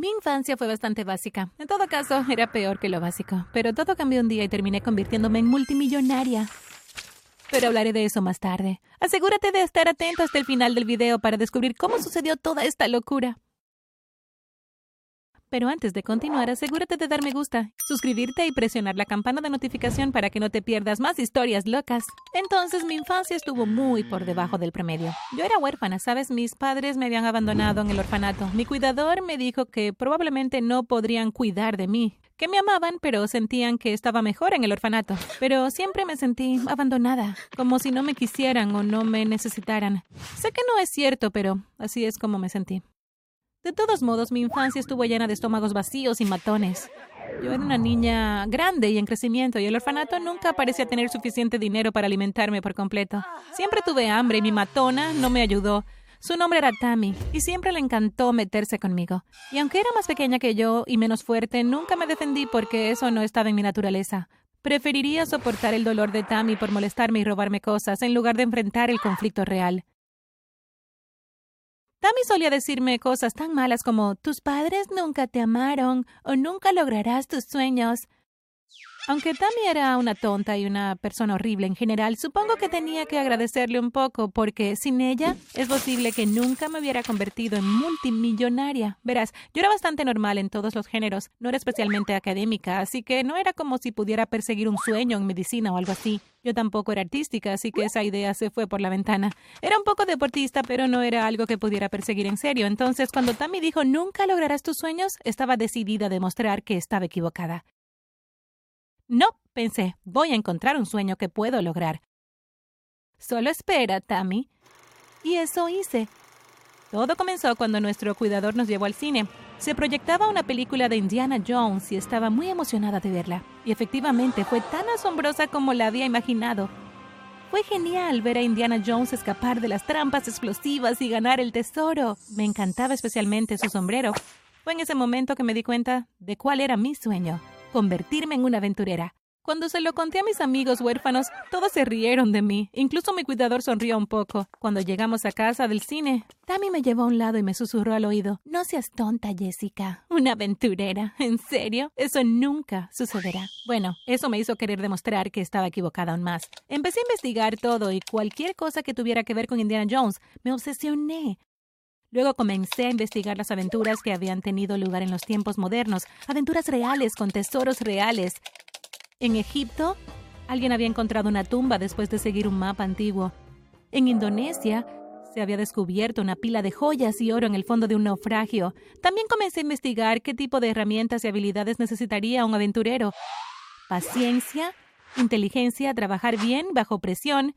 Mi infancia fue bastante básica. En todo caso, era peor que lo básico. Pero todo cambió un día y terminé convirtiéndome en multimillonaria. Pero hablaré de eso más tarde. Asegúrate de estar atento hasta el final del video para descubrir cómo sucedió toda esta locura. Pero antes de continuar, asegúrate de dar me gusta, suscribirte y presionar la campana de notificación para que no te pierdas más historias locas. Entonces mi infancia estuvo muy por debajo del promedio. Yo era huérfana, ¿sabes? Mis padres me habían abandonado en el orfanato. Mi cuidador me dijo que probablemente no podrían cuidar de mí, que me amaban, pero sentían que estaba mejor en el orfanato. Pero siempre me sentí abandonada, como si no me quisieran o no me necesitaran. Sé que no es cierto, pero así es como me sentí. De todos modos, mi infancia estuvo llena de estómagos vacíos y matones. Yo era una niña grande y en crecimiento y el orfanato nunca parecía tener suficiente dinero para alimentarme por completo. Siempre tuve hambre y mi matona no me ayudó. Su nombre era Tammy y siempre le encantó meterse conmigo. Y aunque era más pequeña que yo y menos fuerte, nunca me defendí porque eso no estaba en mi naturaleza. Preferiría soportar el dolor de Tammy por molestarme y robarme cosas en lugar de enfrentar el conflicto real. Tammy solía decirme cosas tan malas como tus padres nunca te amaron o nunca lograrás tus sueños. Aunque Tammy era una tonta y una persona horrible en general, supongo que tenía que agradecerle un poco, porque sin ella es posible que nunca me hubiera convertido en multimillonaria. Verás, yo era bastante normal en todos los géneros, no era especialmente académica, así que no era como si pudiera perseguir un sueño en medicina o algo así. Yo tampoco era artística, así que esa idea se fue por la ventana. Era un poco deportista, pero no era algo que pudiera perseguir en serio. Entonces, cuando Tammy dijo nunca lograrás tus sueños, estaba decidida a demostrar que estaba equivocada. No, pensé, voy a encontrar un sueño que puedo lograr. Solo espera, Tammy. Y eso hice. Todo comenzó cuando nuestro cuidador nos llevó al cine. Se proyectaba una película de Indiana Jones y estaba muy emocionada de verla. Y efectivamente fue tan asombrosa como la había imaginado. Fue genial ver a Indiana Jones escapar de las trampas explosivas y ganar el tesoro. Me encantaba especialmente su sombrero. Fue en ese momento que me di cuenta de cuál era mi sueño convertirme en una aventurera. Cuando se lo conté a mis amigos huérfanos, todos se rieron de mí. Incluso mi cuidador sonrió un poco. Cuando llegamos a casa del cine, Tammy me llevó a un lado y me susurró al oído. No seas tonta, Jessica. Una aventurera. ¿En serio? Eso nunca sucederá. Bueno, eso me hizo querer demostrar que estaba equivocada aún más. Empecé a investigar todo y cualquier cosa que tuviera que ver con Indiana Jones. Me obsesioné. Luego comencé a investigar las aventuras que habían tenido lugar en los tiempos modernos, aventuras reales con tesoros reales. En Egipto, alguien había encontrado una tumba después de seguir un mapa antiguo. En Indonesia, se había descubierto una pila de joyas y oro en el fondo de un naufragio. También comencé a investigar qué tipo de herramientas y habilidades necesitaría un aventurero. Paciencia, inteligencia, trabajar bien bajo presión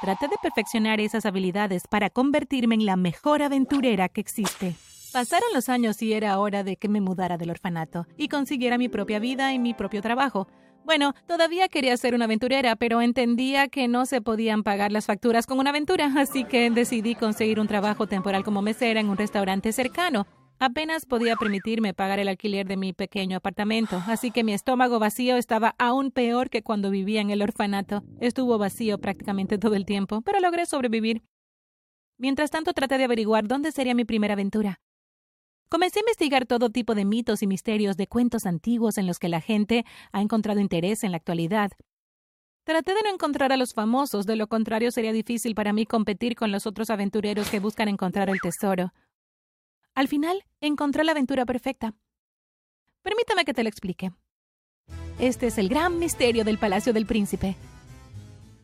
Traté de perfeccionar esas habilidades para convertirme en la mejor aventurera que existe. Pasaron los años y era hora de que me mudara del orfanato y consiguiera mi propia vida y mi propio trabajo. Bueno, todavía quería ser una aventurera, pero entendía que no se podían pagar las facturas con una aventura, así que decidí conseguir un trabajo temporal como mesera en un restaurante cercano. Apenas podía permitirme pagar el alquiler de mi pequeño apartamento, así que mi estómago vacío estaba aún peor que cuando vivía en el orfanato. Estuvo vacío prácticamente todo el tiempo, pero logré sobrevivir. Mientras tanto traté de averiguar dónde sería mi primera aventura. Comencé a investigar todo tipo de mitos y misterios de cuentos antiguos en los que la gente ha encontrado interés en la actualidad. Traté de no encontrar a los famosos, de lo contrario sería difícil para mí competir con los otros aventureros que buscan encontrar el tesoro. Al final, encontré la aventura perfecta. Permítame que te lo explique. Este es el gran misterio del Palacio del Príncipe.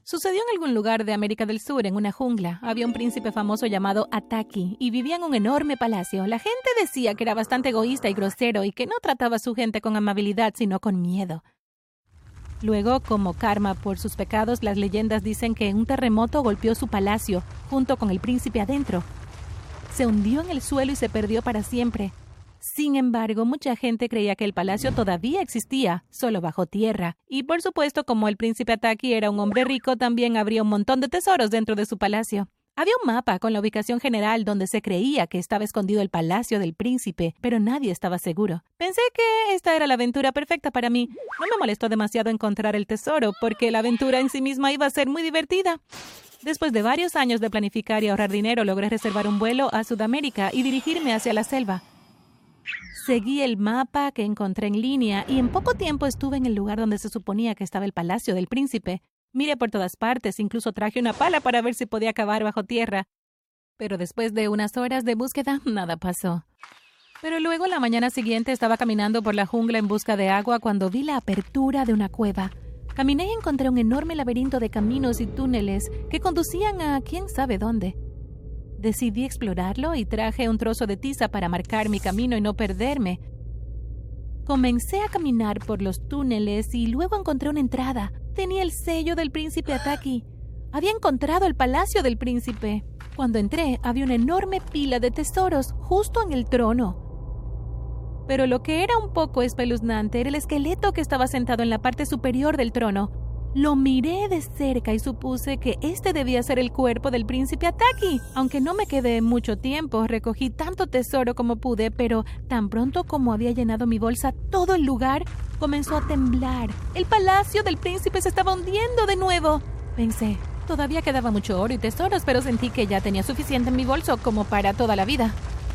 Sucedió en algún lugar de América del Sur, en una jungla. Había un príncipe famoso llamado Ataki y vivía en un enorme palacio. La gente decía que era bastante egoísta y grosero y que no trataba a su gente con amabilidad, sino con miedo. Luego, como karma por sus pecados, las leyendas dicen que un terremoto golpeó su palacio, junto con el príncipe adentro se hundió en el suelo y se perdió para siempre. Sin embargo, mucha gente creía que el palacio todavía existía, solo bajo tierra. Y por supuesto, como el príncipe Ataki era un hombre rico, también habría un montón de tesoros dentro de su palacio. Había un mapa con la ubicación general donde se creía que estaba escondido el palacio del príncipe, pero nadie estaba seguro. Pensé que esta era la aventura perfecta para mí. No me molestó demasiado encontrar el tesoro, porque la aventura en sí misma iba a ser muy divertida. Después de varios años de planificar y ahorrar dinero, logré reservar un vuelo a Sudamérica y dirigirme hacia la selva. Seguí el mapa que encontré en línea y en poco tiempo estuve en el lugar donde se suponía que estaba el palacio del príncipe. Miré por todas partes, incluso traje una pala para ver si podía cavar bajo tierra. Pero después de unas horas de búsqueda, nada pasó. Pero luego, la mañana siguiente, estaba caminando por la jungla en busca de agua cuando vi la apertura de una cueva. Caminé y encontré un enorme laberinto de caminos y túneles que conducían a quién sabe dónde. Decidí explorarlo y traje un trozo de tiza para marcar mi camino y no perderme. Comencé a caminar por los túneles y luego encontré una entrada. Tenía el sello del príncipe Ataki. Había encontrado el palacio del príncipe. Cuando entré, había una enorme pila de tesoros justo en el trono. Pero lo que era un poco espeluznante era el esqueleto que estaba sentado en la parte superior del trono. Lo miré de cerca y supuse que este debía ser el cuerpo del príncipe Ataki. Aunque no me quedé mucho tiempo, recogí tanto tesoro como pude, pero tan pronto como había llenado mi bolsa, todo el lugar comenzó a temblar. El palacio del príncipe se estaba hundiendo de nuevo. Pensé, todavía quedaba mucho oro y tesoros, pero sentí que ya tenía suficiente en mi bolso como para toda la vida.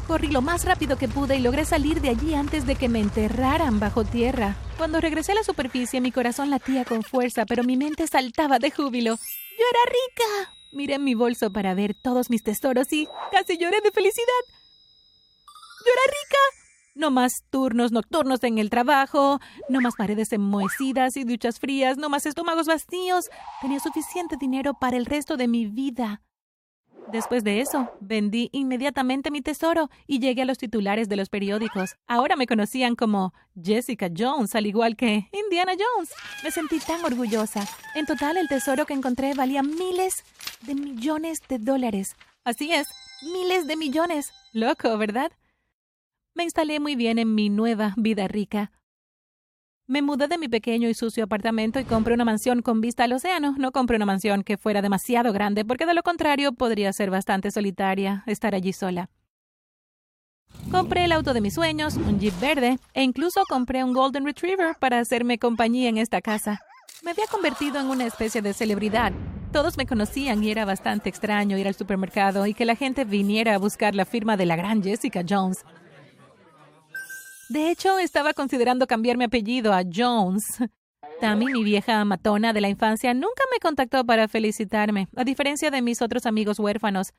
Corrí lo más rápido que pude y logré salir de allí antes de que me enterraran bajo tierra. Cuando regresé a la superficie, mi corazón latía con fuerza, pero mi mente saltaba de júbilo. ¡Yo era rica! Miré mi bolso para ver todos mis tesoros y casi lloré de felicidad. ¡Yo era rica! No más turnos nocturnos en el trabajo, no más paredes enmohecidas y duchas frías, no más estómagos vacíos. Tenía suficiente dinero para el resto de mi vida. Después de eso, vendí inmediatamente mi tesoro y llegué a los titulares de los periódicos. Ahora me conocían como Jessica Jones, al igual que Indiana Jones. Me sentí tan orgullosa. En total, el tesoro que encontré valía miles de millones de dólares. Así es, miles de millones. Loco, ¿verdad? Me instalé muy bien en mi nueva vida rica. Me mudé de mi pequeño y sucio apartamento y compré una mansión con vista al océano. No compré una mansión que fuera demasiado grande, porque de lo contrario podría ser bastante solitaria estar allí sola. Compré el auto de mis sueños, un Jeep verde, e incluso compré un Golden Retriever para hacerme compañía en esta casa. Me había convertido en una especie de celebridad. Todos me conocían y era bastante extraño ir al supermercado y que la gente viniera a buscar la firma de la gran Jessica Jones. De hecho, estaba considerando cambiar mi apellido a Jones. Tammy, mi vieja matona de la infancia, nunca me contactó para felicitarme, a diferencia de mis otros amigos huérfanos.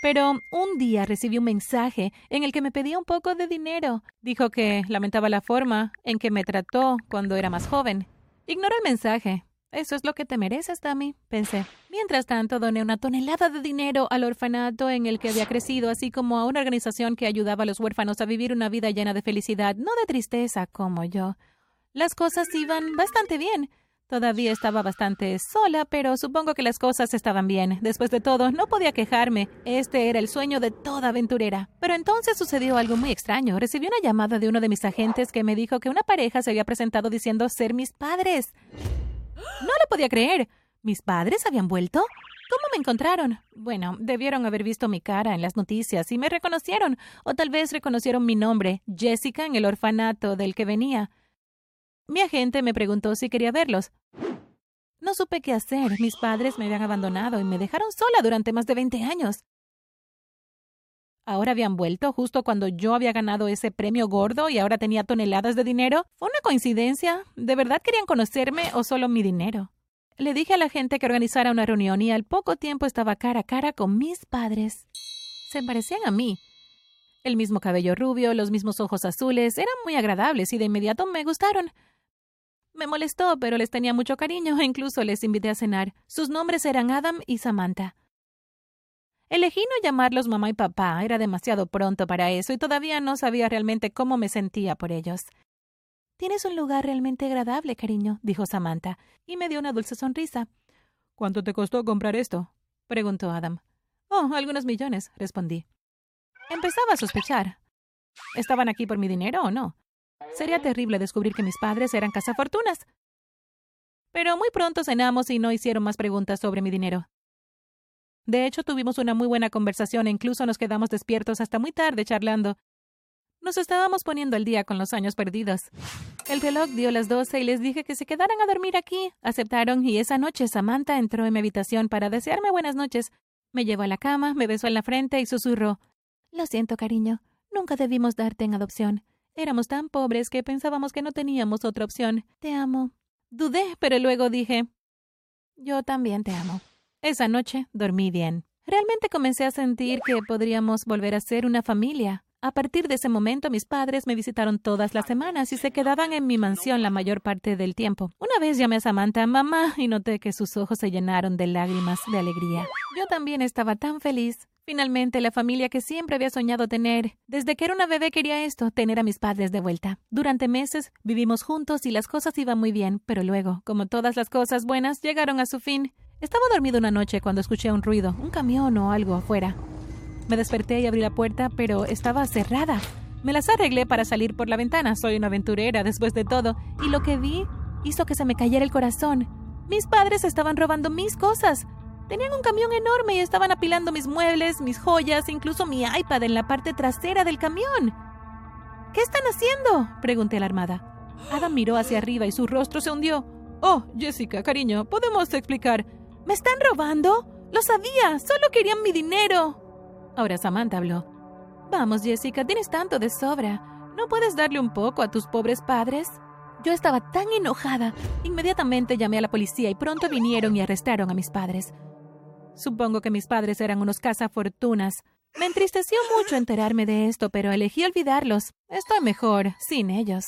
Pero un día recibí un mensaje en el que me pedía un poco de dinero. Dijo que lamentaba la forma en que me trató cuando era más joven. Ignoré el mensaje. Eso es lo que te mereces, Tammy, pensé. Mientras tanto, doné una tonelada de dinero al orfanato en el que había crecido, así como a una organización que ayudaba a los huérfanos a vivir una vida llena de felicidad, no de tristeza como yo. Las cosas iban bastante bien. Todavía estaba bastante sola, pero supongo que las cosas estaban bien. Después de todo, no podía quejarme. Este era el sueño de toda aventurera. Pero entonces sucedió algo muy extraño. Recibí una llamada de uno de mis agentes que me dijo que una pareja se había presentado diciendo ser mis padres. No lo podía creer. ¿Mis padres habían vuelto? ¿Cómo me encontraron? Bueno, debieron haber visto mi cara en las noticias y me reconocieron, o tal vez reconocieron mi nombre, Jessica, en el orfanato del que venía. Mi agente me preguntó si quería verlos. No supe qué hacer. Mis padres me habían abandonado y me dejaron sola durante más de veinte años. Ahora habían vuelto justo cuando yo había ganado ese premio gordo y ahora tenía toneladas de dinero. ¿Fue una coincidencia? ¿De verdad querían conocerme o solo mi dinero? Le dije a la gente que organizara una reunión y al poco tiempo estaba cara a cara con mis padres. Se parecían a mí. El mismo cabello rubio, los mismos ojos azules, eran muy agradables y de inmediato me gustaron. Me molestó, pero les tenía mucho cariño e incluso les invité a cenar. Sus nombres eran Adam y Samantha. Elegí no llamarlos mamá y papá, era demasiado pronto para eso y todavía no sabía realmente cómo me sentía por ellos. Tienes un lugar realmente agradable, cariño, dijo Samantha, y me dio una dulce sonrisa. ¿Cuánto te costó comprar esto? preguntó Adam. Oh, algunos millones, respondí. Empezaba a sospechar. ¿Estaban aquí por mi dinero o no? Sería terrible descubrir que mis padres eran cazafortunas. Pero muy pronto cenamos y no hicieron más preguntas sobre mi dinero. De hecho, tuvimos una muy buena conversación e incluso nos quedamos despiertos hasta muy tarde charlando. Nos estábamos poniendo al día con los años perdidos. El reloj dio las doce y les dije que se quedaran a dormir aquí. Aceptaron y esa noche Samantha entró en mi habitación para desearme buenas noches. Me llevó a la cama, me besó en la frente y susurró Lo siento, cariño. Nunca debimos darte en adopción. Éramos tan pobres que pensábamos que no teníamos otra opción. Te amo. Dudé, pero luego dije, yo también te amo. Esa noche dormí bien. Realmente comencé a sentir que podríamos volver a ser una familia. A partir de ese momento, mis padres me visitaron todas las semanas y se quedaban en mi mansión la mayor parte del tiempo. Una vez llamé a Samantha mamá y noté que sus ojos se llenaron de lágrimas de alegría. Yo también estaba tan feliz. Finalmente, la familia que siempre había soñado tener. Desde que era una bebé quería esto, tener a mis padres de vuelta. Durante meses vivimos juntos y las cosas iban muy bien, pero luego, como todas las cosas buenas, llegaron a su fin. Estaba dormido una noche cuando escuché un ruido, un camión o algo afuera. Me desperté y abrí la puerta, pero estaba cerrada. Me las arreglé para salir por la ventana. Soy una aventurera después de todo. Y lo que vi hizo que se me cayera el corazón. Mis padres estaban robando mis cosas. Tenían un camión enorme y estaban apilando mis muebles, mis joyas, incluso mi iPad en la parte trasera del camión. ¿Qué están haciendo? pregunté alarmada. Adam miró hacia arriba y su rostro se hundió. Oh, Jessica, cariño, ¿podemos explicar? ¿Me están robando? Lo sabía, solo querían mi dinero. Ahora Samantha habló. Vamos, Jessica, tienes tanto de sobra. ¿No puedes darle un poco a tus pobres padres? Yo estaba tan enojada. Inmediatamente llamé a la policía y pronto vinieron y arrestaron a mis padres. Supongo que mis padres eran unos cazafortunas. Me entristeció mucho enterarme de esto, pero elegí olvidarlos. Estoy mejor sin ellos.